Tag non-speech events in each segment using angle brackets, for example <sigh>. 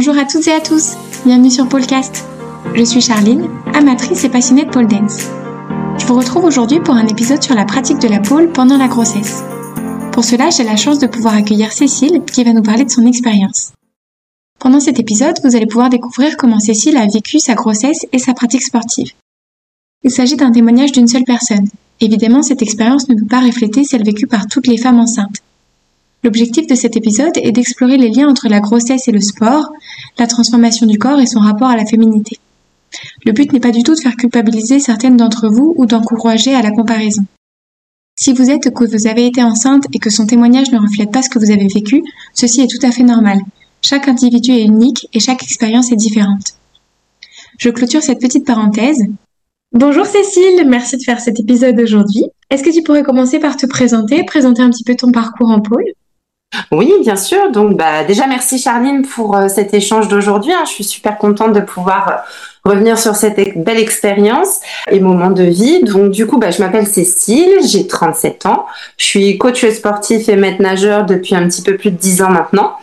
Bonjour à toutes et à tous, bienvenue sur Polecast. Je suis Charline, amatrice et passionnée de pole dance. Je vous retrouve aujourd'hui pour un épisode sur la pratique de la pole pendant la grossesse. Pour cela, j'ai la chance de pouvoir accueillir Cécile qui va nous parler de son expérience. Pendant cet épisode, vous allez pouvoir découvrir comment Cécile a vécu sa grossesse et sa pratique sportive. Il s'agit d'un témoignage d'une seule personne. Évidemment, cette expérience ne peut pas refléter celle vécue par toutes les femmes enceintes. L'objectif de cet épisode est d'explorer les liens entre la grossesse et le sport, la transformation du corps et son rapport à la féminité. Le but n'est pas du tout de faire culpabiliser certaines d'entre vous ou d'encourager à la comparaison. Si vous êtes que vous avez été enceinte et que son témoignage ne reflète pas ce que vous avez vécu, ceci est tout à fait normal. Chaque individu est unique et chaque expérience est différente. Je clôture cette petite parenthèse. Bonjour Cécile, merci de faire cet épisode aujourd'hui. Est-ce que tu pourrais commencer par te présenter, présenter un petit peu ton parcours en pôle? Oui, bien sûr. Donc, bah, déjà, merci Charline pour euh, cet échange d'aujourd'hui. Hein. Je suis super contente de pouvoir euh, revenir sur cette belle expérience et moment de vie. Donc, du coup, bah, je m'appelle Cécile, j'ai 37 ans. Je suis coach sportif et maître nageur depuis un petit peu plus de 10 ans maintenant.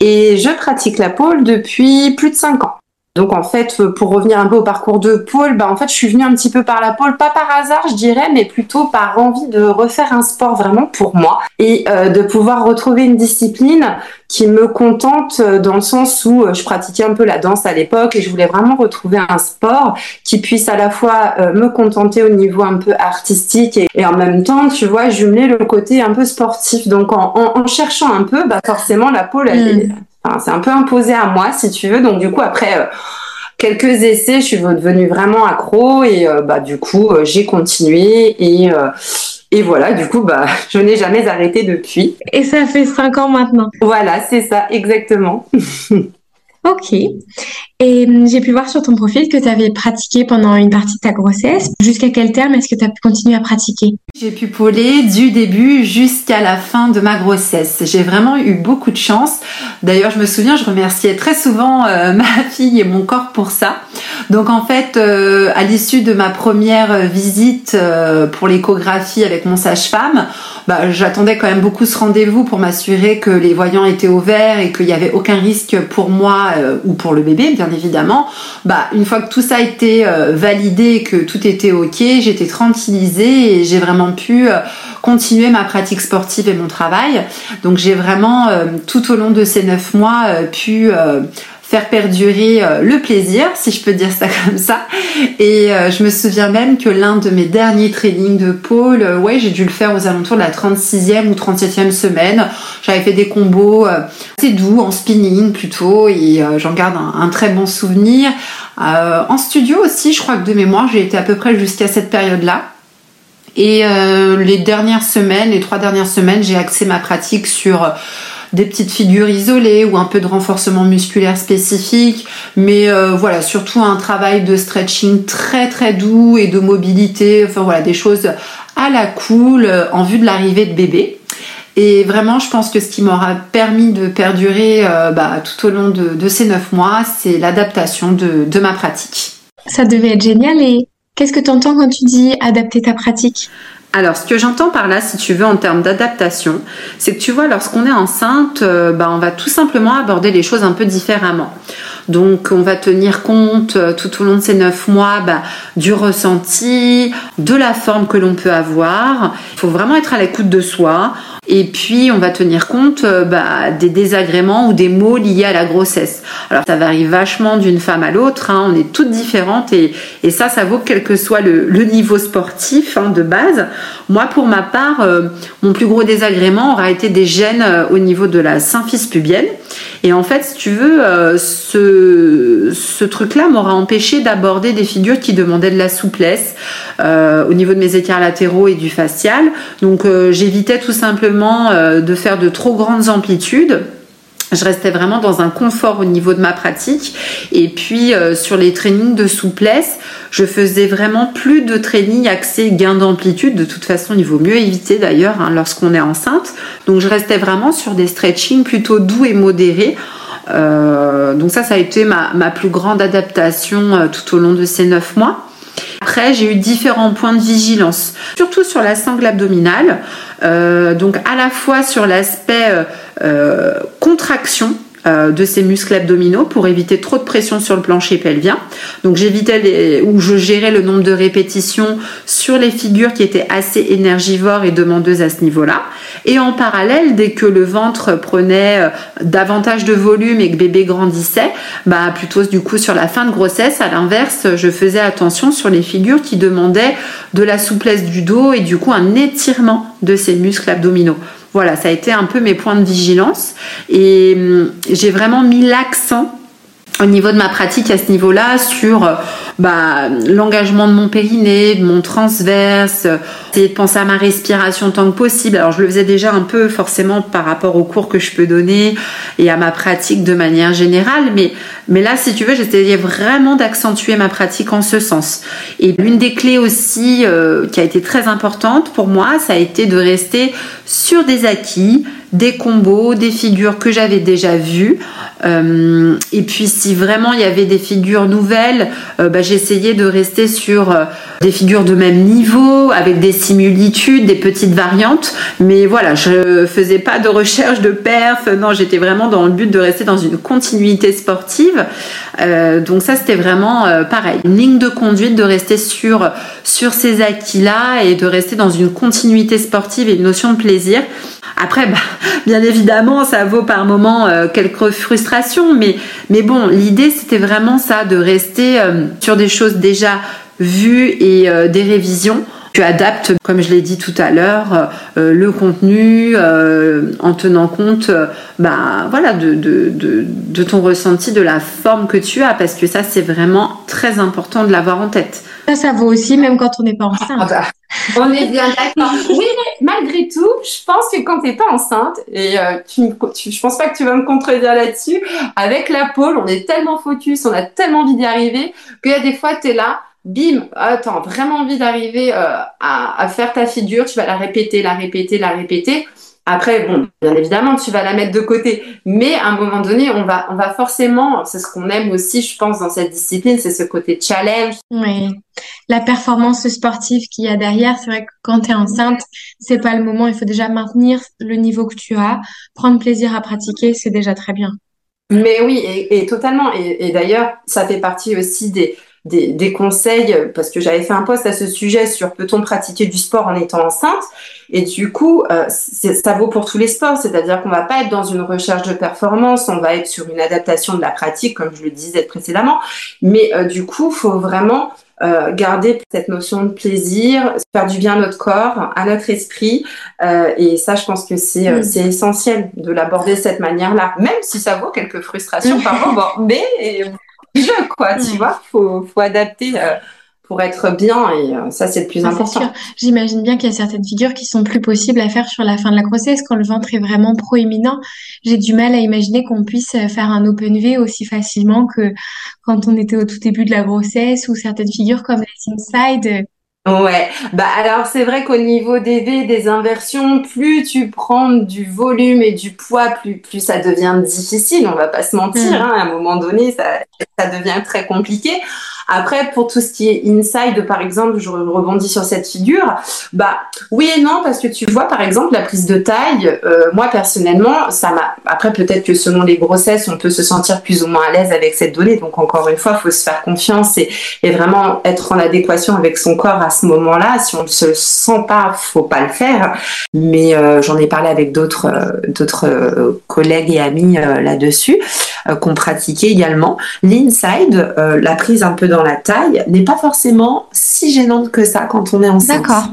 Et je pratique la pole depuis plus de 5 ans. Donc en fait, euh, pour revenir un peu au parcours de Paul, bah en fait, je suis venue un petit peu par la pole, pas par hasard, je dirais, mais plutôt par envie de refaire un sport vraiment pour moi et euh, de pouvoir retrouver une discipline qui me contente euh, dans le sens où je pratiquais un peu la danse à l'époque et je voulais vraiment retrouver un sport qui puisse à la fois me contenter au niveau un peu artistique et, en même temps, tu vois, jumeler le côté un peu sportif. Donc en, en, cherchant un peu, bah forcément la pole, elle, est c'est un peu imposé à moi, si tu veux. Donc du coup, après euh, quelques essais, je suis devenue vraiment accro et euh, bah du coup, euh, j'ai continué et et voilà, du coup, bah, <laughs> je n'ai jamais arrêté depuis. Et ça fait cinq ans maintenant. Voilà, c'est ça, exactement. <laughs> Ok. Et hum, j'ai pu voir sur ton profil que tu avais pratiqué pendant une partie de ta grossesse. Jusqu'à quel terme est-ce que tu as pu continuer à pratiquer? J'ai pu poler du début jusqu'à la fin de ma grossesse. J'ai vraiment eu beaucoup de chance. D'ailleurs, je me souviens, je remerciais très souvent euh, <laughs> ma fille et mon corps pour ça. Donc en fait, euh, à l'issue de ma première visite euh, pour l'échographie avec mon sage-femme, bah, j'attendais quand même beaucoup ce rendez-vous pour m'assurer que les voyants étaient ouverts et qu'il n'y avait aucun risque pour moi euh, ou pour le bébé, bien évidemment. Bah, une fois que tout ça a été euh, validé, que tout était ok, j'étais tranquillisée et j'ai vraiment pu euh, continuer ma pratique sportive et mon travail. Donc j'ai vraiment tout au long de ces neuf mois pu faire perdurer euh, le plaisir, si je peux dire ça <laughs> comme ça. Et euh, je me souviens même que l'un de mes derniers trainings de pôle, euh, ouais, j'ai dû le faire aux alentours de la 36e ou 37e semaine. J'avais fait des combos assez doux, en spinning plutôt, et j'en garde un, très bon souvenir. en studio aussi, je crois que de mémoire, j'ai été à peu près jusqu'à cette période-là. Et les dernières semaines, les trois dernières semaines, j'ai axé ma pratique sur des petites figures isolées ou un peu de renforcement musculaire spécifique, mais euh, voilà, surtout un travail de stretching très très doux et de mobilité, enfin voilà, des choses à la cool euh, en vue de l'arrivée de bébé. Et vraiment, je pense que ce qui m'aura permis de perdurer euh, bah, tout au long de, ces neuf mois, c'est l'adaptation de, de ma pratique. Ça devait être génial. Et qu'est-ce que tu entends quand tu dis adapter ta pratique? Alors, ce que j'entends par là, si tu veux, en termes d'adaptation, c'est que tu vois, lorsqu'on est enceinte, euh, bah, on va tout simplement aborder les choses un peu différemment. Donc, on va tenir compte euh, tout au long de ces neuf mois bah, du ressenti, de la forme que l'on peut avoir. Il faut vraiment être à l'écoute de soi. Et puis, on va tenir compte euh, bah, des désagréments ou des maux liés à la grossesse. Alors, ça varie vachement d'une femme à l'autre. Hein. On est toutes différentes et, ça, ça vaut quel que soit le, niveau sportif hein, de base. Moi, pour ma part, euh, mon plus gros désagrément aura été des gènes euh, au niveau de la symphyse pubienne. Et en fait, si tu veux, ce, ce truc-là m'aura empêché d'aborder des figures qui demandaient de la souplesse au niveau de mes écarts latéraux et du facial. Donc, j'évitais tout simplement euh, de faire de trop grandes amplitudes. Je restais vraiment dans un confort au niveau de ma pratique. Et puis euh, sur les trainings de souplesse, je faisais vraiment plus de training axé gain d'amplitude. De toute façon, il vaut mieux éviter d'ailleurs hein, lorsqu'on est enceinte. Donc je restais vraiment sur des stretchings plutôt doux et modérés. Euh, donc ça, ça a été ma, ma plus grande adaptation tout au long de ces neuf mois. Après, j'ai eu différents points de vigilance, surtout sur la sangle abdominale. Euh, donc à la fois sur l'aspect euh, euh, contraction de ces muscles abdominaux pour éviter trop de pression sur le plancher pelvien. Donc j'évitais ou je gérais le nombre de répétitions sur les figures qui étaient assez énergivores et demandeuses à ce niveau-là. Et en parallèle, dès que le ventre prenait euh, davantage de volume et que bébé grandissait, bah plutôt du coup sur la fin de grossesse, à l'inverse, je faisais attention sur les figures qui demandaient de la souplesse du dos et du coup un étirement de ces muscles abdominaux. Voilà, ça a été un peu mes points de vigilance. Et hum, j'ai vraiment mis l'accent au niveau de ma pratique à ce niveau-là sur euh, bah, l'engagement de mon périnée, de mon transverse, essayer de penser à ma respiration tant que possible. Alors je le faisais déjà un peu forcément par rapport aux cours que je peux donner et à ma pratique de manière générale, mais, là si tu veux j'essayais vraiment d'accentuer ma pratique en ce sens. Et l'une des clés aussi euh, qui a été très importante pour moi, ça a été de rester sur des acquis, des combos, des figures que j'avais déjà vues. Euh, et puis si vraiment il y avait des figures nouvelles, euh, bah, j'essayais de rester sur euh, des figures de même niveau, avec des similitudes, des petites variantes. Mais voilà, je faisais pas de recherche de perf. Non, j'étais vraiment dans le but de rester dans une continuité sportive. donc ça, c'était vraiment pareil, une ligne de conduite, de rester sur sur ces acquis-là et de rester dans une continuité sportive et une notion de plaisir. Après, bah, bien évidemment, ça vaut par moments euh, quelques frustrations, mais, mais bon, l'idée c'était vraiment ça, de rester euh, sur des choses déjà vues et euh, des révisions. Tu adaptes, comme je l'ai dit tout à l'heure, le contenu en tenant compte bah, voilà, de, de, de, de ton ressenti, de la forme que tu as, parce que ça c'est vraiment très important de l'avoir en tête. Ça, ça vaut aussi même quand on n'est pas enceinte. Ah on est bien d'accord. <laughs> Oui, mais malgré tout, je pense que quand tu n'es pas enceinte, et euh, tu, tu, je pense pas que tu vas me contredire là-dessus, avec la pôle, on est tellement focus, on a tellement envie d'y arriver, qu'il y a des fois, tu es là, bim, attends, vraiment envie d'arriver euh, à, à faire ta figure, tu vas la répéter, la répéter, la répéter. Après, bon, bien évidemment, tu vas la mettre de côté, mais à un moment donné, on va, on va forcément, c'est ce qu'on aime aussi, je pense, dans cette discipline, c'est ce côté challenge. Oui, la performance sportive qu'il y a derrière, c'est vrai que quand tu es enceinte, c'est pas le moment, il faut déjà maintenir le niveau que tu as, prendre plaisir à pratiquer, c'est déjà très bien. Mais oui, et, totalement. Et, et d'ailleurs, ça fait partie aussi des, des, des, conseils, parce que j'avais fait un post à ce sujet sur peut-on pratiquer du sport en étant enceinte. Et du coup, euh, ça vaut pour tous les sports, c'est-à-dire qu'on va pas être dans une recherche de performance, on va être sur une adaptation de la pratique, comme je le disais précédemment. Mais euh, du coup, faut vraiment euh, garder cette notion de plaisir, faire du bien à notre corps, à notre esprit. Euh, et ça, je pense que c'est mm. c'est essentiel de l'aborder de cette manière-là, même si ça vaut quelques frustrations <laughs> par moment. Mais <laughs> je, quoi, tu vois, faut, faut adapter. Euh, pour être bien et euh, ça c'est le plus important. J'imagine bien qu'il y a certaines figures qui sont plus possibles à faire sur la fin de la grossesse quand le ventre est vraiment proéminent. J'ai du mal à imaginer qu'on puisse faire un open V aussi facilement que quand on était au tout début de la grossesse ou certaines figures comme les inside Ouais, bah alors c'est vrai qu'au niveau des V, des inversions, plus tu prends du volume et du poids, plus plus ça devient difficile. On va pas se mentir, mm. hein, à un moment donné, ça ça devient très compliqué. Après, pour tout ce qui est inside, par exemple, je rebondis sur cette figure, bah oui et non, parce que tu vois, par exemple, la prise de taille, euh, moi personnellement, ça m'a. Après, peut-être que selon les grossesses, on peut se sentir plus ou moins à l'aise avec cette donnée. Donc encore une fois, il faut se faire confiance et, vraiment être en adéquation avec son corps à ce moment-là. Si on ne se sent pas, faut pas le faire. Mais euh, j'en ai parlé avec d'autres euh, d'autres collègues et amis là-dessus qu'on pratiquait également. L'inside, la prise un peu dans la taille n'est pas forcément si gênante que ça quand on est enceinte. D'accord.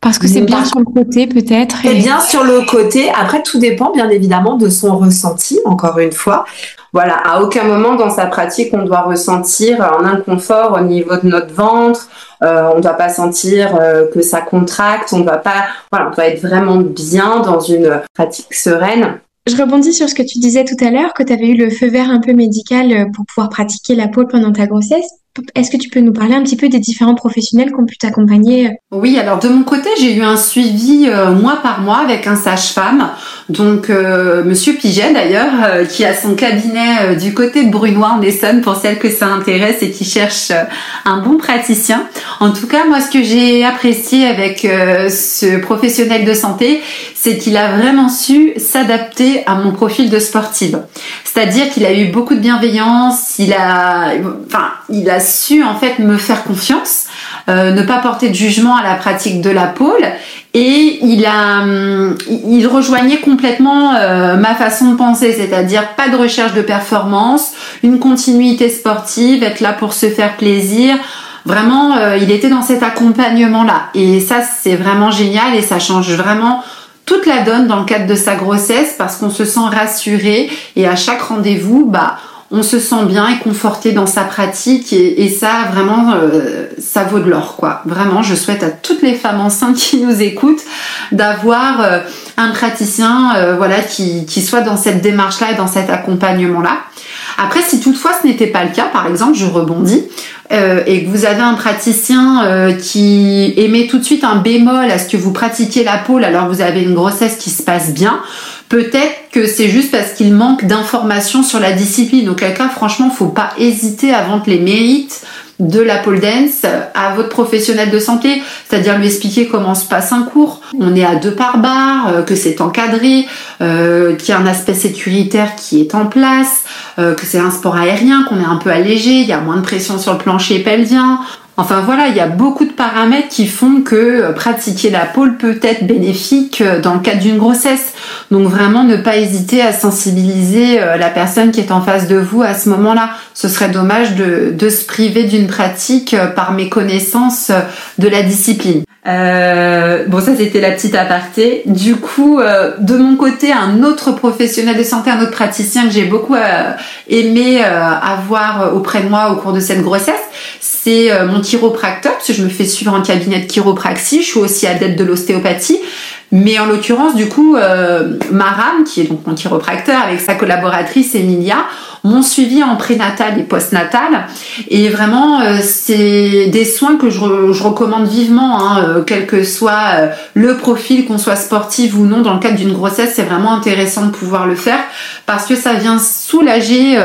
Parce que c'est bien sur le côté peut-être. C'est bien sur le côté. Après, tout dépend bien évidemment de son ressenti, encore une fois. Voilà, à aucun moment dans sa pratique, on doit ressentir un inconfort au niveau de notre ventre. Euh, on ne doit pas sentir euh, que ça contracte. On doit pas, voilà, on doit être vraiment bien dans une pratique sereine. Je rebondis sur ce que tu disais tout à l'heure, que tu avais eu le feu vert un peu médical euh, pour pouvoir pratiquer la pole pendant ta grossesse. Est-ce que tu peux nous parler un petit peu des différents professionnels qui ont pu t'accompagner Oui, alors de mon côté, j'ai eu un suivi euh, mois par mois avec un sage-femme, donc euh, Monsieur Piget d'ailleurs, euh, qui a son cabinet du côté de Brunois en Essonne pour celles que ça intéresse et qui cherche un bon praticien. En tout cas, moi, ce que j'ai apprécié avec ce professionnel de santé, c'est qu'il a vraiment su s'adapter à mon profil de sportive. C'est-à-dire qu'il a eu beaucoup de bienveillance, il a, enfin, il a su en fait me faire confiance, euh, ne pas porter de jugement à la pratique de la pôle. Et il a hum, il rejoignait complètement euh, ma façon de penser c'est-à-dire pas de recherche de performance une continuité sportive être là pour se faire plaisir. Vraiment euh, il était dans cet accompagnement là et ça c'est vraiment génial et ça change vraiment toute la donne dans le cadre de sa grossesse parce qu'on se sent rassuré. Et à chaque rendez-vous bah on se sent bien et conforté dans sa pratique et, ça vraiment euh, ça vaut de l'or quoi. Vraiment, je souhaite à toutes les femmes enceintes qui nous écoutent d'avoir euh, un praticien euh, voilà qui, qui soit dans cette démarche là et dans cet accompagnement là. Après, si toutefois ce n'était pas le cas, par exemple, je rebondis, et que vous avez un praticien qui émet tout de suite un bémol à ce que vous pratiquiez la pôle alors vous avez une grossesse qui se passe bien, Peut-être que c'est juste parce qu'il manque d'informations sur la discipline. Auquel cas, franchement, faut pas hésiter à vendre les mérites de la pole dance à votre professionnel de santé, c'est-à-dire lui expliquer comment se passe un cours. On est à deux par bar, euh, que c'est encadré, euh, qu'il y a un aspect sécuritaire qui est en place, euh, que c'est un sport aérien, qu'on est un peu allégé, il y a moins de pression sur le plancher pelvien. Enfin voilà, il y a beaucoup de paramètres qui font que euh, pratiquer la pôle peut être bénéfique euh, dans le cadre d'une grossesse. Donc vraiment ne pas hésiter à sensibiliser euh, la personne qui est en face de vous à ce moment-là. Ce serait dommage de, se priver d'une pratique par méconnaissance de la discipline. bon, ça c'était la petite aparté. Du coup, de mon côté, un autre professionnel de santé, un autre praticien que j'ai beaucoup aimé avoir auprès de moi au cours de cette grossesse, c'est euh, mon chiropracteur, parce je me fais suivre en cabinet de chiropraxie, je suis aussi adepte de l'ostéopathie, mais en l'occurrence, du coup, euh, Maram, qui est donc mon chiropracteur, avec sa collaboratrice Emilia, m'ont suivi en prénatal et postnatal. Et vraiment, euh, c'est des soins que je, recommande vivement, hein, euh, quel que soit euh, le profil, qu'on soit sportif ou non, dans le cadre d'une grossesse, c'est vraiment intéressant de pouvoir le faire parce que ça vient soulager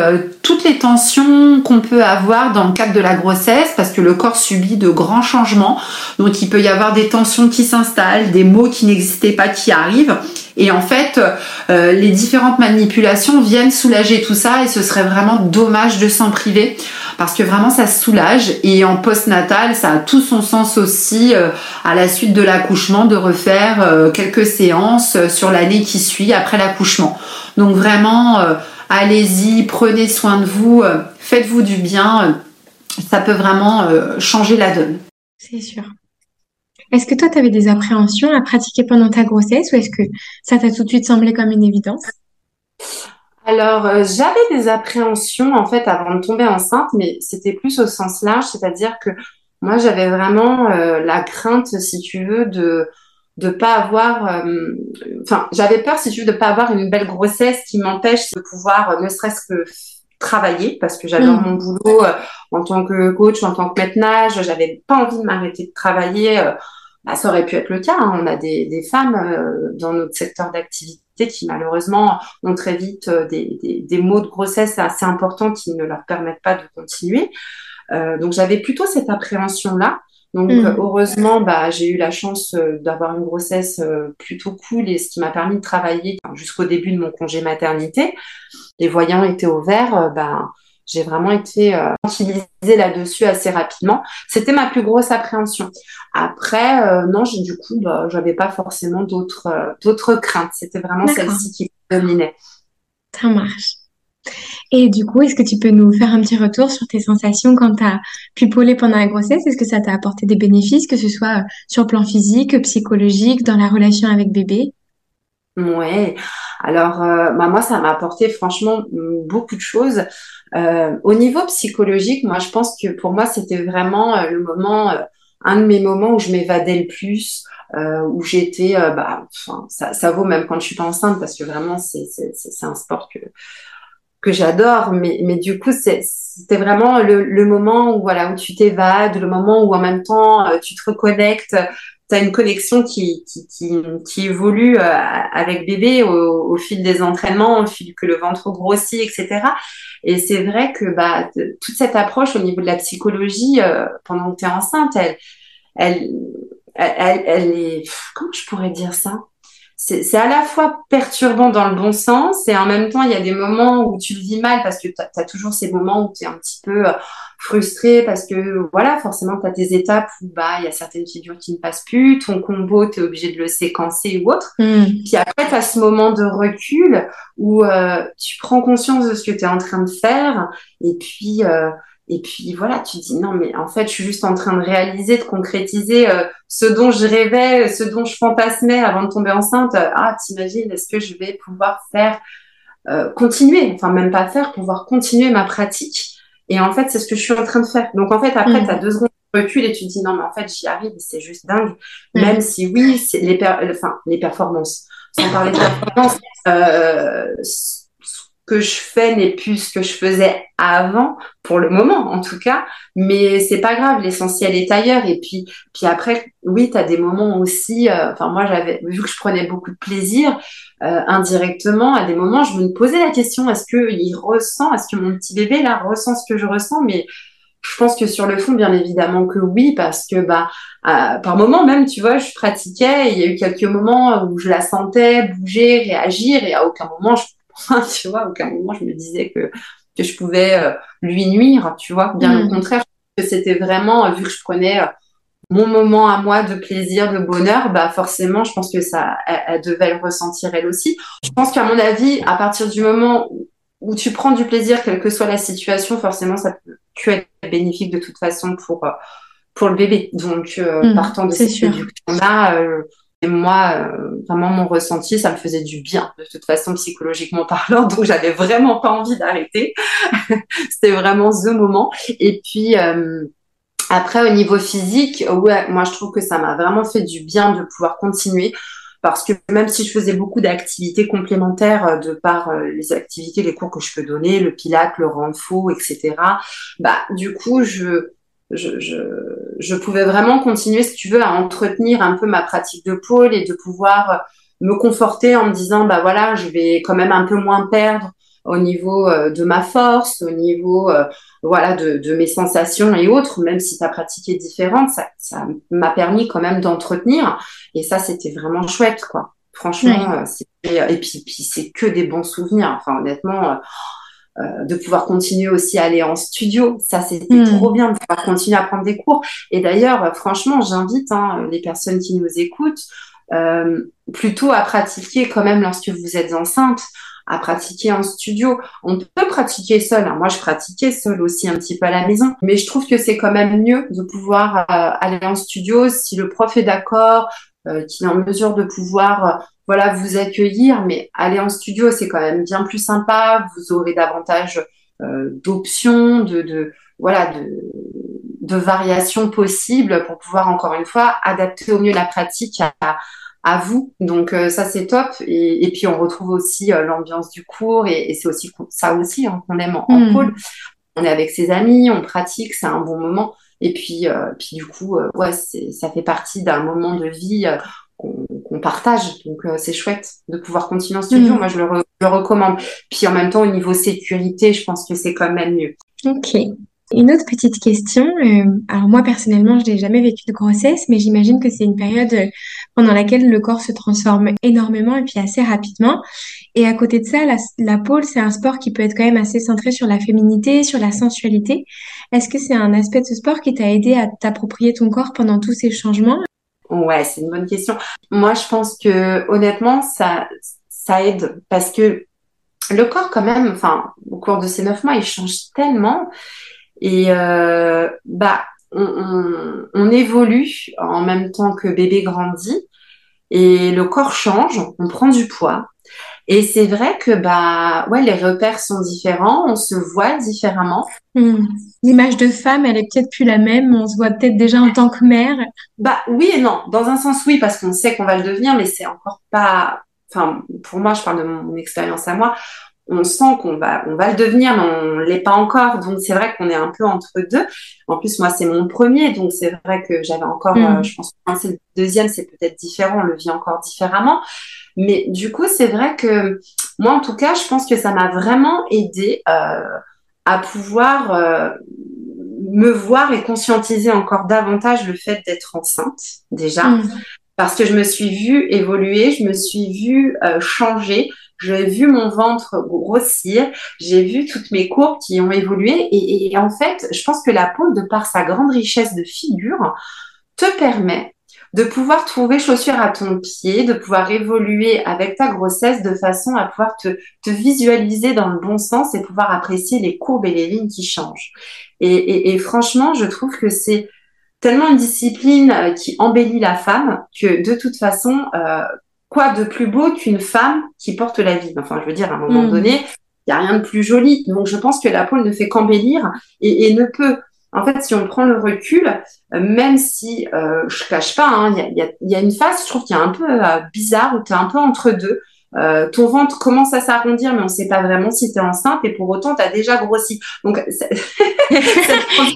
les tensions qu'on peut avoir dans le cadre de la grossesse parce que le corps subit de grands changements. Donc il peut y avoir des tensions qui s'installent, des maux qui n'existaient pas qui arrivent. Et en fait, euh, les différentes manipulations viennent soulager tout ça et ce serait vraiment dommage de s'en priver parce que vraiment ça soulage et en postnatal, ça a tout son sens aussi euh, à la suite de l'accouchement de refaire euh, quelques séances sur l'année qui suit après l'accouchement. Donc vraiment, allez-y, prenez soin de vous, faites-vous du bien, ça peut vraiment changer la donne. C'est sûr. Est-ce que toi, tu avais des appréhensions à pratiquer pendant ta grossesse ou est-ce que ça t'a tout de suite semblé comme une évidence? Alors, euh, j'avais des appréhensions en fait avant de tomber enceinte, mais c'était plus au sens large, c'est-à-dire que moi j'avais vraiment euh, la crainte, si tu veux, de de pas avoir, euh, enfin j'avais peur, si tu veux, de pas avoir une belle grossesse qui m'empêche de pouvoir, ne serait-ce que travailler parce que j'adore mmh. mon boulot en tant que coach, en tant que maître j'avais pas envie de m'arrêter de travailler bah, ça aurait pu être le cas. Hein. On a des, des femmes euh, dans notre secteur d'activité qui malheureusement ont très vite euh, des, des, des, maux de grossesse assez importants qui ne leur permettent pas de continuer. Euh, donc j'avais plutôt cette appréhension-là. Donc mmh. heureusement, bah, j'ai eu la chance d'avoir une grossesse plutôt cool et ce qui m'a permis de travailler jusqu'au début de mon congé maternité. Les voyants étaient au vert, bah, j'ai vraiment été euh, là-dessus assez rapidement. C'était ma plus grosse appréhension. Après, euh, non, j'ai du coup, bah, j'avais pas forcément d'autres euh, d'autres craintes. C'était vraiment celle-ci qui dominait. Ça marche. Et du coup, est-ce que tu peux nous faire un petit retour sur tes sensations quand tu as pupolé pendant la grossesse? Est-ce que ça t'a apporté des bénéfices, que ce soit sur le plan physique, psychologique, dans la relation avec bébé? Ouais. Alors, euh, bah, moi, ça m'a apporté franchement beaucoup de choses. Euh, au niveau psychologique, moi, je pense que pour moi, c'était vraiment euh, le moment, euh, un de mes moments où je m'évadais le plus, où j'étais, bah, ça, ça vaut même quand je suis pas enceinte, parce que vraiment, c'est un sport que que j'adore, mais, mais du coup, c'était vraiment le, le, moment où, voilà, où tu t'évades, le moment où en même temps, euh, tu te reconnectes, tu as une connexion qui, qui, qui, qui évolue euh, avec bébé au, au, fil des entraînements, au fil que le ventre grossit, etc. Et c'est vrai que bah, toute cette approche au niveau de la psychologie, euh, pendant que tu es enceinte, elle, elle, elle, elle est... Comment je pourrais dire ça? C'est à la fois perturbant dans le bon sens et en même temps, il y a des moments où tu le vis mal parce que tu as, toujours ces moments où tu es un petit peu euh, frustré parce que, voilà, forcément, tu as tes étapes où bah, il y a certaines figures qui ne passent plus, ton combo, tu es obligé de le séquencer ou autre. Hmm. Puis après, tu as ce moment de recul où euh, tu prends conscience de ce que tu es en train de faire et puis... Euh, et puis voilà, tu dis non, mais en fait, je suis juste en train de réaliser, de concrétiser euh, ce dont je rêvais, ce dont je fantasmais avant de tomber enceinte. Ah, t'imagines, est-ce que je vais pouvoir faire, euh, continuer, enfin même pas faire, pouvoir continuer ma pratique? Et en fait, c'est ce que je suis en train de faire. Donc en fait, après, mm. tu as deux secondes de recul et tu dis non, mais en fait, j'y arrive, c'est juste dingue. Mm. Même si oui, c'est les, enfin, les performances, sans parler de performances, euh, que je fais n'est plus ce que je faisais avant, pour le moment en tout cas, mais c'est pas grave, l'essentiel est ailleurs. Et puis, puis après, oui, tu as des moments aussi, euh, enfin moi j'avais, vu que je prenais beaucoup de plaisir, euh, indirectement, à des moments, je me posais la question, est-ce qu'il ressent, est-ce que mon petit bébé là ressent ce que je ressens, mais je pense que sur le fond, bien évidemment que oui, parce que bah euh, par moments même, tu vois, je pratiquais, il y a eu quelques moments où je la sentais bouger, réagir, et à aucun moment je <laughs> tu vois, aucun moment je me disais que, que je pouvais euh, lui nuire, tu vois. Bien au mm. contraire, que c'était vraiment, vu que je prenais euh, mon moment à moi de plaisir, de bonheur, bah forcément, je pense que ça, elle, devait le ressentir elle aussi. Je pense qu'à mon avis, à partir du moment où, tu prends du plaisir, quelle que soit la situation, forcément, ça peut que être bénéfique de toute façon pour euh, pour le bébé. Donc, mm, partant de cette séduction-là, moi, euh, vraiment, mon ressenti, ça me faisait du bien, de toute façon, psychologiquement parlant. <laughs> Donc, j'avais vraiment pas envie d'arrêter. <laughs> C'était vraiment ce moment. Et puis, euh, après, au niveau physique, ouais, moi, je trouve que ça m'a vraiment fait du bien de pouvoir continuer. Parce que même si je faisais beaucoup d'activités complémentaires euh, de par les activités, les cours que je peux donner, le pilate, le renfo, etc., bah, du coup, je, je, je, je, pouvais vraiment continuer, si tu veux, à entretenir un peu ma pratique de pôle et de pouvoir me conforter en me disant, bah voilà, je vais quand même un peu moins perdre au niveau euh, de ma force, au niveau euh, voilà de, de, mes sensations et autres, même si ta pratique est différente, ça, ça m'a permis quand même d'entretenir et ça c'était vraiment chouette quoi. Franchement, euh, et puis, puis c'est que des bons souvenirs. Enfin honnêtement, euh, de pouvoir continuer aussi à aller en studio. Ça, c'était hmm. trop bien de pouvoir continuer à prendre des cours. Et d'ailleurs, euh, franchement, j'invite hein, les personnes qui nous écoutent euh, plutôt à pratiquer quand même lorsque vous êtes enceinte à pratiquer en studio. On peut pratiquer seul. Hein. Moi, je pratiquais seul aussi un petit peu à la maison, mais je trouve que c'est quand même mieux de pouvoir aller en studio si le prof est d'accord, euh, qu'il est en mesure de pouvoir voilà, vous accueillir, mais aller en studio, c'est quand même bien plus sympa. Vous aurez davantage euh, d'options, de, de, voilà, de, de variations possibles pour pouvoir encore une fois adapter au mieux la pratique à, à vous. Donc euh, ça c'est top. Et, et, puis on retrouve aussi euh, l'ambiance du cours et, et c'est aussi ça aussi hein, qu'on aime en, en, hmm. pôle. On est avec ses amis, on pratique, c'est un bon moment. Et puis, euh, puis du coup, ouais, ça fait partie d'un moment de vie qu'on partage. Donc euh, c'est chouette de pouvoir continuer en studio. Mm. Moi, je le, le, recommande. Puis en même temps, au niveau sécurité, je pense que c'est quand même mieux. Ok. Une autre petite question. Euh, alors moi personnellement, je n'ai jamais vécu de grossesse, mais j'imagine que c'est une période euh, pendant laquelle le corps se transforme énormément et puis assez rapidement. Et à côté de ça, la, la pole, c'est un sport qui peut être quand même assez centré sur la féminité, sur la sensualité. Est-ce que c'est un aspect de ce sport qui t'a aidé à t'approprier ton corps pendant tous ces changements? Ouais, c'est une bonne question. Moi, je pense que honnêtement, ça, ça aide parce que le corps, quand même, enfin, au cours de ces neuf mois, il change tellement et euh, bah, on, on, on, évolue en même temps que bébé grandit et le corps change, on prend du poids. Et c'est vrai que bah ouais, les repères sont différents, on se voit différemment. Hmm. L'image de femme, elle est peut-être plus la même. On se voit peut-être déjà en tant que mère. Bah oui et non. Dans un sens oui, parce qu'on sait qu'on va le devenir, mais c'est encore pas. Enfin, pour moi, je parle de mon expérience à moi. on sent qu'on va, on va le devenir, mais on l'est pas encore. Donc c'est vrai qu'on est un peu entre deux. En plus, moi, c'est mon premier, donc c'est vrai que j'avais encore, mm. euh, je pense que c'est le deuxième, c'est peut-être différent, on le vit encore différemment. Mais du coup, c'est vrai que moi, en tout cas, je pense que ça m'a vraiment aidé euh, à pouvoir euh, me voir et conscientiser encore davantage le fait d'être enceinte déjà. Mm. Parce que je me suis vue évoluer, je me suis vue changer, j'ai vu mon ventre grossir, j'ai vu toutes mes courbes qui ont évolué et, en fait, je pense que la peau, de par sa grande richesse de figure, te permet de pouvoir trouver chaussures à ton pied, de pouvoir évoluer avec ta grossesse de façon à pouvoir te, te visualiser dans le bon sens et pouvoir apprécier les courbes et les lignes qui changent. Et, et franchement, je trouve que c'est tellement une discipline euh, qui embellit la femme que de toute façon, euh, quoi de plus beau qu'une femme qui porte la vie? Enfin, je veux dire, à un moment mm. donné, il n'y a rien de plus joli. Donc, je pense que la peau ne fait qu'embellir et, ne peut. En fait, si on prend le recul, euh, même si euh, je cache pas, hein, il y, a, y, a, une phase, je trouve, qui est un peu euh, bizarre, où tu es un peu entre deux. Euh, ton ventre commence à s'arrondir, mais on ne sait pas vraiment si tu es enceinte et pour autant, tu as déjà grossi. Donc, <laughs> il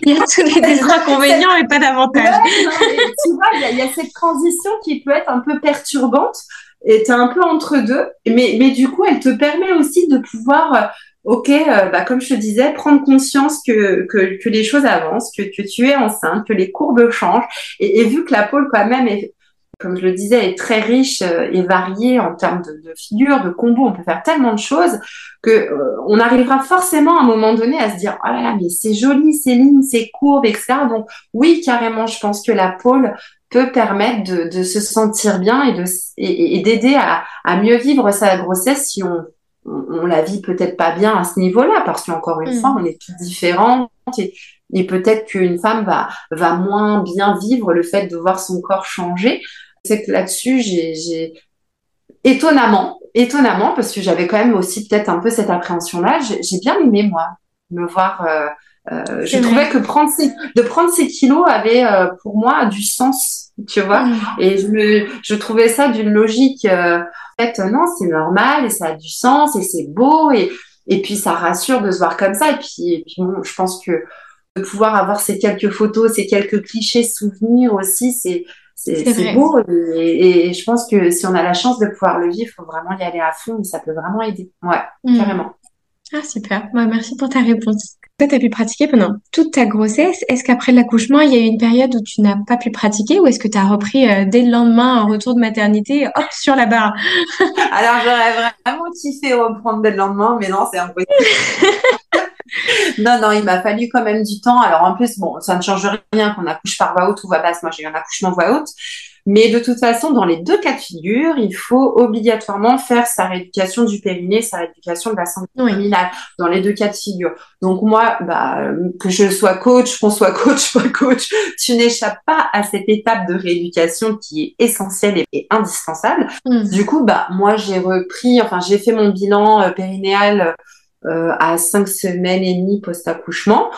y a tous les inconvénients et pas d'avantages. tu vois, il y, a cette transition qui peut être un peu perturbante et tu es un peu entre deux. Mais, mais du coup, elle te permet aussi de pouvoir, euh, ok, euh, bah, comme je te disais, prendre conscience que, que, les choses avancent, que, que tu es enceinte, que les courbes changent. Et, et vu que la pôle quand même est comme je le disais, est très riche euh, et variée en termes de, de figures, de combos. On peut faire tellement de choses que euh, on arrivera forcément à un moment donné à se dire oh là là, mais c'est joli, ces lignes, ces courbes, etc. Donc oui, carrément, je pense que la pôle peut permettre de, se sentir bien et de et, d'aider à, à, mieux vivre sa grossesse si on on, la vit peut-être pas bien à ce niveau-là parce qu'encore une mm. fois, on est toutes différentes et, et peut-être qu'une femme va va moins bien vivre le fait de voir son corps changer c'est que là-dessus, j'ai étonnamment, étonnamment, parce que j'avais quand même aussi peut-être un peu cette appréhension-là, j'ai bien aimé moi me voir. Euh, euh, je trouvais que prendre ces, de prendre ces kilos avait euh, pour moi du sens, tu vois. Mm. Et je me, je trouvais ça d'une logique. en fait, non, c'est normal et ça a du sens et c'est beau et et puis ça rassure de se voir comme ça. Et puis, et puis bon, je pense que de pouvoir avoir ces quelques photos, ces quelques clichés souvenirs aussi, c'est c'est beau et, je pense que si on a la chance de pouvoir le vivre, il faut vraiment y aller à fond, ça peut vraiment aider. Ouais, mm. carrément. Ah, super. Bah, merci pour ta réponse. Toi, tu as pu pratiquer pendant toute ta grossesse. Est-ce qu'après l'accouchement, il y a eu une période où tu n'as pas pu pratiquer ou est-ce que tu as repris euh, dès le lendemain, en retour de maternité, hop, sur la barre? <laughs> Alors, j'aurais vraiment kiffé reprendre dès le lendemain, mais non, c'est impossible. <laughs> non, non, il m'a fallu quand même du temps. Alors en plus, bon, ça ne change rien qu'on accouche par voie haute ou voie basse. Moi, j'ai eu un accouchement voie haute. Mais de toute façon, dans les deux cas de figure, il faut obligatoirement faire sa rééducation du périnée, sa rééducation de la santé dans les deux cas de figure. Donc moi, bah, que je sois coach, qu'on soit coach, <laughs> pas coach, tu n'échappes pas à cette étape de rééducation qui est essentielle et, indispensable. Mm. Du coup, bah, moi, j'ai repris, enfin, j'ai fait mon bilan euh, périnéal euh, à cinq semaines et demie post-accouchement.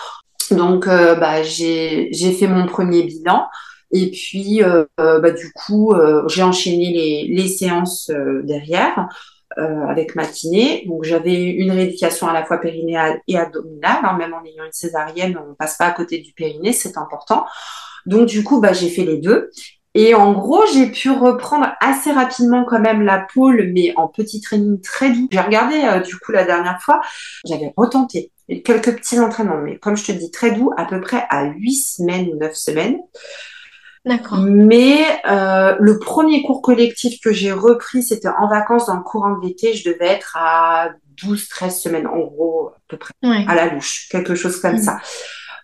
Donc, euh, bah, j'ai fait mon premier bilan. Et puis, euh, bah, du coup, j'ai enchaîné les, les séances derrière avec ma kiné. Donc, j'avais une rééducation à la fois périnéale et abdominale. Hein, même en ayant une césarienne, on passe pas à côté du périnée, c'est important. Donc, du coup, bah, j'ai fait les deux. Et en gros, j'ai pu reprendre assez rapidement quand même la pôle, mais en petit training très doux. J'ai regardé euh, du coup la dernière fois, j'avais retenté quelques petits entraînements, mais comme je te dis, très doux, à peu près à 8 semaines ou 9 semaines. D'accord. Mais euh, le premier cours collectif que j'ai repris, c'était en vacances dans le courant de l'été. Je devais être à 12-13 semaines, en gros, à peu près, à la louche, quelque chose comme mm. ça.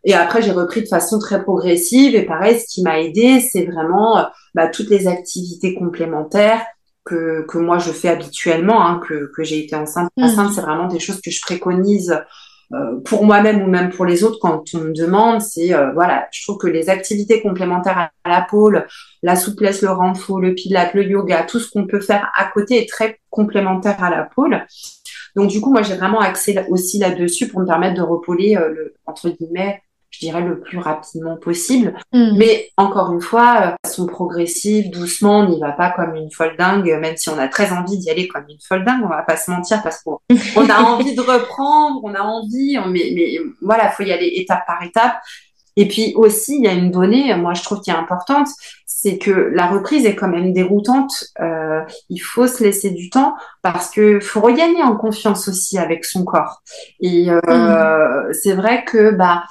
Et après, j'ai repris de façon très progressive. Et pareil, ce qui m'a aidé, c'est vraiment euh, bah, toutes les activités complémentaires que, que moi je fais habituellement, hein, que, que j'ai été enceinte. Mmh. Enceinte, c'est vraiment des choses que je préconise pour moi-même ou même pour les autres quand on me demande. C'est euh, voilà, je trouve que les activités complémentaires à la pôle, la souplesse, le renfort, le pilates, le yoga, tout ce qu'on peut faire à côté est très complémentaire à la pôle. Donc du coup, moi j'ai vraiment axé aussi là-dessus pour me permettre de repôler le entre guillemets je dirais le plus rapidement possible. Hmm. Mais encore une fois, euh, sont progressives, doucement, on n'y va pas comme une folle dingue, même si on a très envie d'y aller comme une folle dingue, on va pas se mentir parce qu'on <laughs> on a envie de reprendre, on a envie, mais, mais voilà, faut y aller étape par étape. Et puis aussi, il y a une donnée, moi je trouve qui est importante, c'est que la reprise est quand même déroutante. Euh, il faut se laisser du temps parce que faut regagner en confiance aussi avec son corps. Et euh, mm. c'est vrai que bah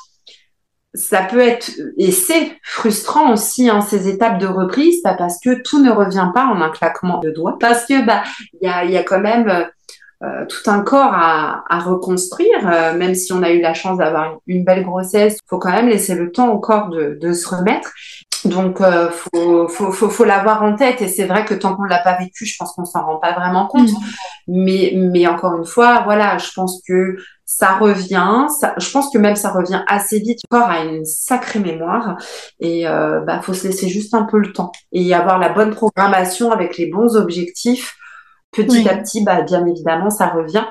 ça peut être et c'est frustrant aussi hein, ces étapes de reprise, bah, parce que tout ne revient pas en un claquement de doigts, parce que bah il y a, y a quand même euh, tout un corps à, reconstruire, euh, même si on a eu la chance d'avoir une, belle grossesse, faut quand même laisser le temps au corps de se remettre. Donc, euh, faut, faut, faut, faut l'avoir en tête. Et c'est vrai que tant qu'on l'a pas vécu, je pense qu'on s'en rend pas vraiment compte. Mm. Mais, mais encore une fois, voilà, je pense que ça revient. Ça, je pense que même ça revient assez vite. Le corps a une sacrée mémoire et euh, bah, faut se laisser juste un peu le temps et avoir la bonne programmation avec les bons objectifs petit à petit, bah, bien évidemment, ça revient.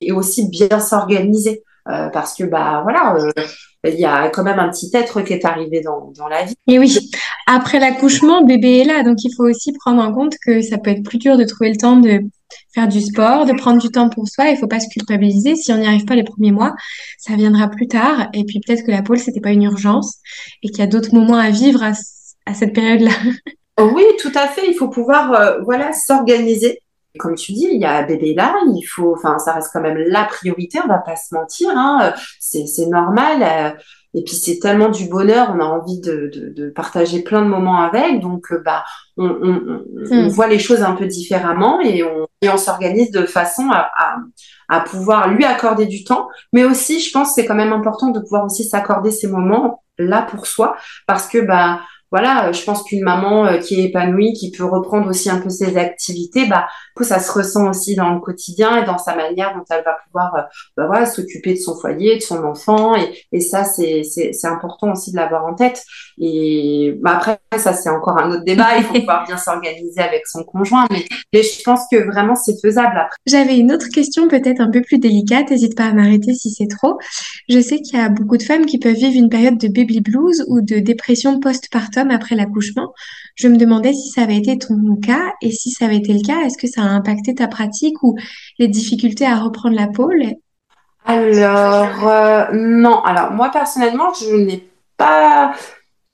Et aussi bien s'organiser. Euh, parce que bah voilà, euh, il y a quand même un petit être qui est arrivé dans, dans la vie. Et oui, après l'accouchement, bébé est là, donc il faut aussi prendre en compte que ça peut être plus dur de trouver le temps de faire du sport, de prendre du temps pour soi. Il faut pas se culpabiliser. Si on n'y arrive pas les premiers mois, ça viendra plus tard. Et puis peut-être que la pôle c'était pas une urgence et qu'il y a d'autres moments à vivre à, à cette période-là. Oui, tout à fait. Il faut pouvoir euh, voilà s'organiser comme tu dis, il y a bébé là, il faut, enfin, ça reste quand même la priorité, on va pas se mentir, hein, c'est, normal. Euh, et puis c'est tellement du bonheur, on a envie de, de, de partager plein de moments avec, donc euh, bah, on, on, on, hmm. voit les choses un peu différemment et on, et on s'organise de façon à, à, à, pouvoir lui accorder du temps, mais aussi, je pense, c'est quand même important de pouvoir aussi s'accorder ces moments là pour soi, parce que bah voilà, je pense qu'une maman euh, qui est épanouie, qui peut reprendre aussi un peu ses activités, bah, ça se ressent aussi dans le quotidien et dans sa manière dont elle va pouvoir, euh, bah, voilà, s'occuper de son foyer, de son enfant, et, et ça, c'est, c'est, c'est important aussi de l'avoir en tête. Et bah, après, ça, c'est encore un autre débat. Il faut pouvoir bien s'organiser avec son conjoint, mais, mais je pense que vraiment, c'est faisable après. J'avais une autre question, peut-être un peu plus délicate. N'hésite pas à m'arrêter si c'est trop. Je sais qu'il y a beaucoup de femmes qui peuvent vivre une période de baby blues ou de dépression post-partum après l'accouchement. Je me demandais si ça avait été ton cas et si ça avait été le cas, est-ce que ça a impacté ta pratique ou les difficultés à reprendre la pôle? Alors, euh, non. Alors, moi, personnellement, je n'ai pas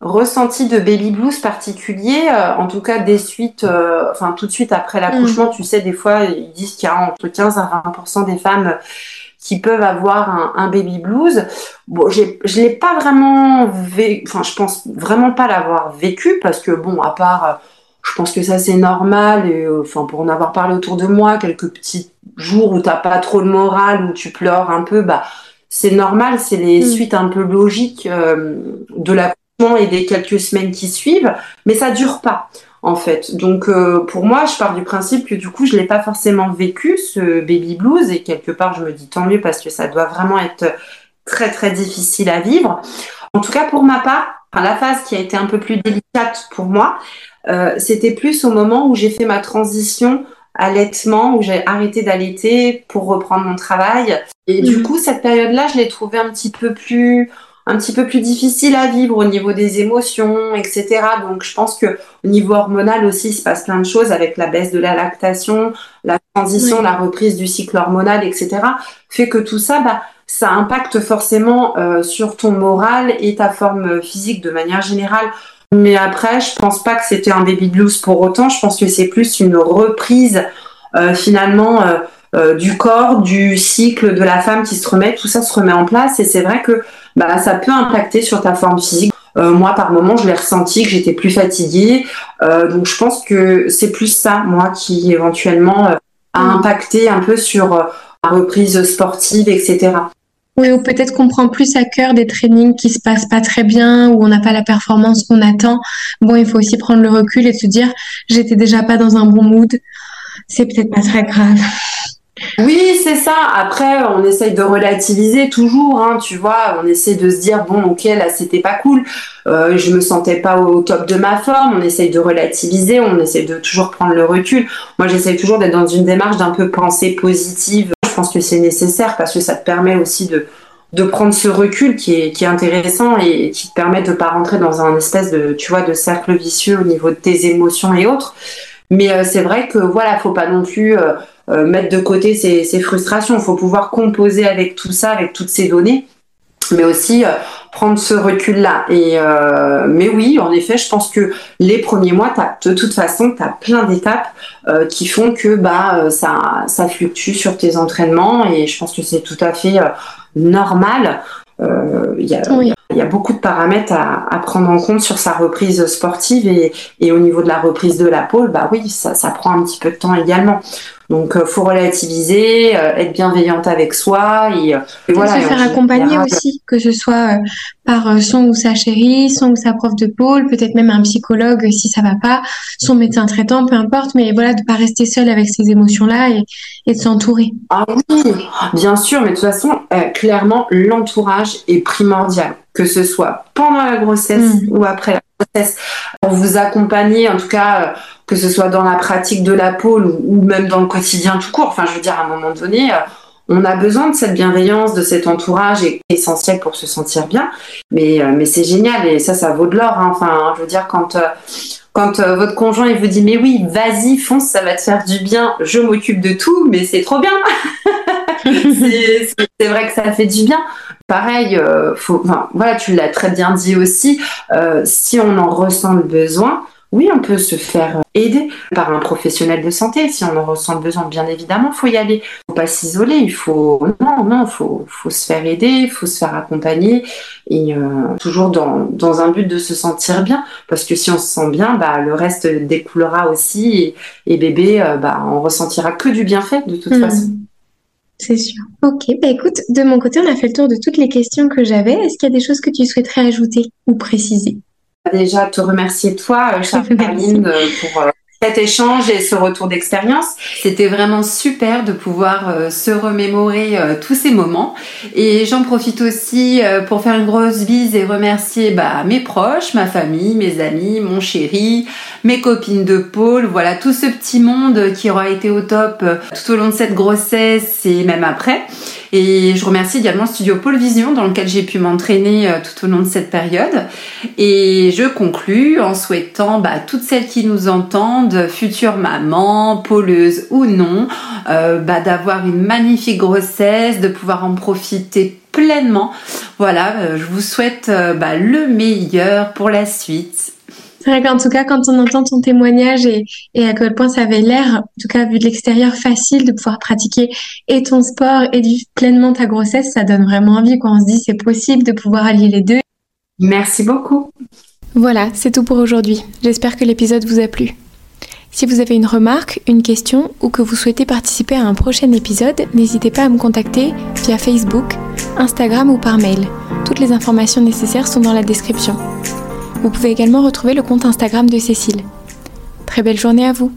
ressenti de baby blues particulier, euh, en tout cas des suites, euh, enfin tout de suite après l'accouchement, mm. tu sais, des fois ils disent qu'il y a entre 15 à 20% des femmes qui peuvent avoir un, un baby blues. Bon, je l'ai pas vraiment vécu, enfin, je pense vraiment pas l'avoir vécu parce que bon, à part, euh, je pense que ça c'est normal et euh, enfin pour en avoir parlé autour de moi, quelques petits jours où t'as pas trop le moral, où tu pleures un peu, bah c'est normal, c'est les mm. suites un peu logiques euh, de l'accouchement et des quelques semaines qui suivent, mais ça dure pas en fait. Donc euh, pour moi, je pars du principe que du coup, je l'ai pas forcément vécu ce baby blues et quelque part, je me dis tant mieux parce que ça doit vraiment être très très difficile à vivre. En tout cas, pour ma part, la phase qui a été un peu plus délicate pour moi, euh, c'était plus au moment où j'ai fait ma transition allaitement, où j'ai arrêté d'allaiter pour reprendre mon travail. Et du mhm. coup, cette période-là, je l'ai trouvée un petit peu plus un petit peu plus difficile à vivre au niveau des émotions, etc. Donc je pense que au niveau hormonal aussi, il se passe plein de choses avec la baisse de la lactation, la transition, la reprise du cycle hormonal, etc. Fait que tout ça, bah, ça impacte forcément euh, sur ton moral et ta forme physique de manière générale. Mais après, je pense pas que c'était un baby blues pour autant. Je pense que c'est plus une reprise euh, finalement. Euh, euh, du corps, du cycle de la femme qui se remet, tout ça se remet en place et c'est vrai que bah, ça peut impacter sur ta forme physique. Euh, moi, par moment, je l'ai ressenti que j'étais plus fatiguée. Euh, donc, je pense que c'est plus ça, moi, qui éventuellement a mm. impacté un peu sur la reprise sportive, etc. Oui, ou peut-être qu'on prend plus à cœur des trainings qui se passent pas très bien, où on n'a pas la performance qu'on attend. Bon, il faut aussi prendre le recul et se dire, j'étais déjà pas dans un bon mood. C'est peut-être pas très grave. Oui, c'est ça. Après, on essaye de relativiser toujours, hein, tu vois. On essaie de se dire bon, ok, là, c'était pas cool. Euh, je me sentais pas au top de ma forme. On essaye de relativiser. On essaye de toujours prendre le recul. Moi, j'essaye toujours d'être dans une démarche d'un peu pensée positive. Je pense que c'est nécessaire parce que ça te permet aussi de de prendre ce recul qui est, qui est intéressant et qui te permet de pas rentrer dans un espèce de, tu vois, de cercle vicieux au niveau de tes émotions et autres. Mais euh, c'est vrai que voilà, faut pas non plus euh, euh, mettre de côté ces, ces frustrations. Il faut pouvoir composer avec tout ça, avec toutes ces données, mais aussi prendre ce recul-là. Et mais oui, en effet, je pense que les premiers mois, as, de toute façon, tu as plein d'étapes qui font que bah ça, ça fluctue sur tes entraînements. Et je pense que c'est tout à fait normal. Euh, il y, a, beaucoup de paramètres à, prendre en compte sur sa reprise sportive et, au niveau de la reprise de la pôle, bah oui, ça, ça prend un petit peu de temps également. Donc, euh, faut relativiser, euh, être bienveillante avec soi et, euh, voilà. Se faire accompagner aussi, que ce soit par son ou sa chérie, son ou sa prof de pôle, peut-être même un psychologue si ça va pas, son médecin traitant, peu importe, mais voilà, de pas rester seul avec ces émotions-là et, de s'entourer. Ah oui, bien sûr, mais de toute façon, clairement, l'entourage est primordial, que ce soit pendant la grossesse mm. ou après la grossesse, pour vous accompagner, en tout cas que ce soit dans la pratique de la pôle ou, même dans le quotidien tout court. Enfin, je veux dire, à un moment donné, euh, on a besoin de cette bienveillance, de cet entourage essentiel pour se sentir bien. Mais, euh, mais c'est génial et ça, ça vaut de l'or. Hein. Enfin, je veux dire, quand, euh, quand votre conjoint il vous dit mais oui, vas-y, fonce, ça va te faire du bien, je m'occupe de tout, mais c'est trop bien. <laughs> c'est vrai que ça fait du bien. Pareil, enfin, voilà, tu l'as très bien dit aussi. si on en ressent le besoin, oui, on peut se faire aider par un professionnel de santé si on en ressent besoin. Bien évidemment, il faut y aller. Il faut pas s'isoler. Il faut non, non, faut, faut se faire aider, il faut se faire accompagner et euh, toujours dans, dans un but de se sentir bien. Parce que si on se sent bien, bah le reste découlera aussi et, bébé, euh, bah on ressentira que du bienfait de toute hmm. façon. C'est sûr. Ok, bah écoute, de mon côté, on a fait le tour de toutes les questions que j'avais. Est-ce qu'il y a des choses que tu souhaiterais ajouter ou préciser? Déjà te remercier toi, euh, <laughs> chère Caroline, euh, pour euh, cet échange et ce retour d'expérience. C'était vraiment super de pouvoir se remémorer tous ces moments. Et j'en profite aussi pour faire une grosse bise et remercier bah, mes proches, ma famille, mes amis, mon chéri, mes copines de pôle, voilà tout ce petit monde qui aura été au top tout au long de cette grossesse et même après. Et je remercie également le studio Pôle Vision dans lequel j'ai pu m'entraîner euh, tout au long de cette période. Et je conclus en souhaitant bah, toutes celles qui nous entendent, futures mamans, pôleuses ou non, euh, bah, d'avoir une magnifique grossesse, de pouvoir en profiter pleinement. Voilà, euh, je vous souhaite bah, le meilleur pour la suite. C'est vrai qu'en tout cas, quand on entend ton témoignage et, à quel point ça avait l'air, en tout cas vu de l'extérieur, facile de pouvoir pratiquer et ton sport et vivre pleinement ta grossesse, ça donne vraiment envie quand on se dit c'est possible de pouvoir allier les deux. Merci beaucoup. Voilà, c'est tout pour aujourd'hui. J'espère que l'épisode vous a plu. Si vous avez une remarque, une question ou que vous souhaitez participer à un prochain épisode, n'hésitez pas à me contacter via Facebook, Instagram ou par mail. Toutes les informations nécessaires sont dans la description. Vous pouvez également retrouver le compte Instagram de Cécile. Très belle journée à vous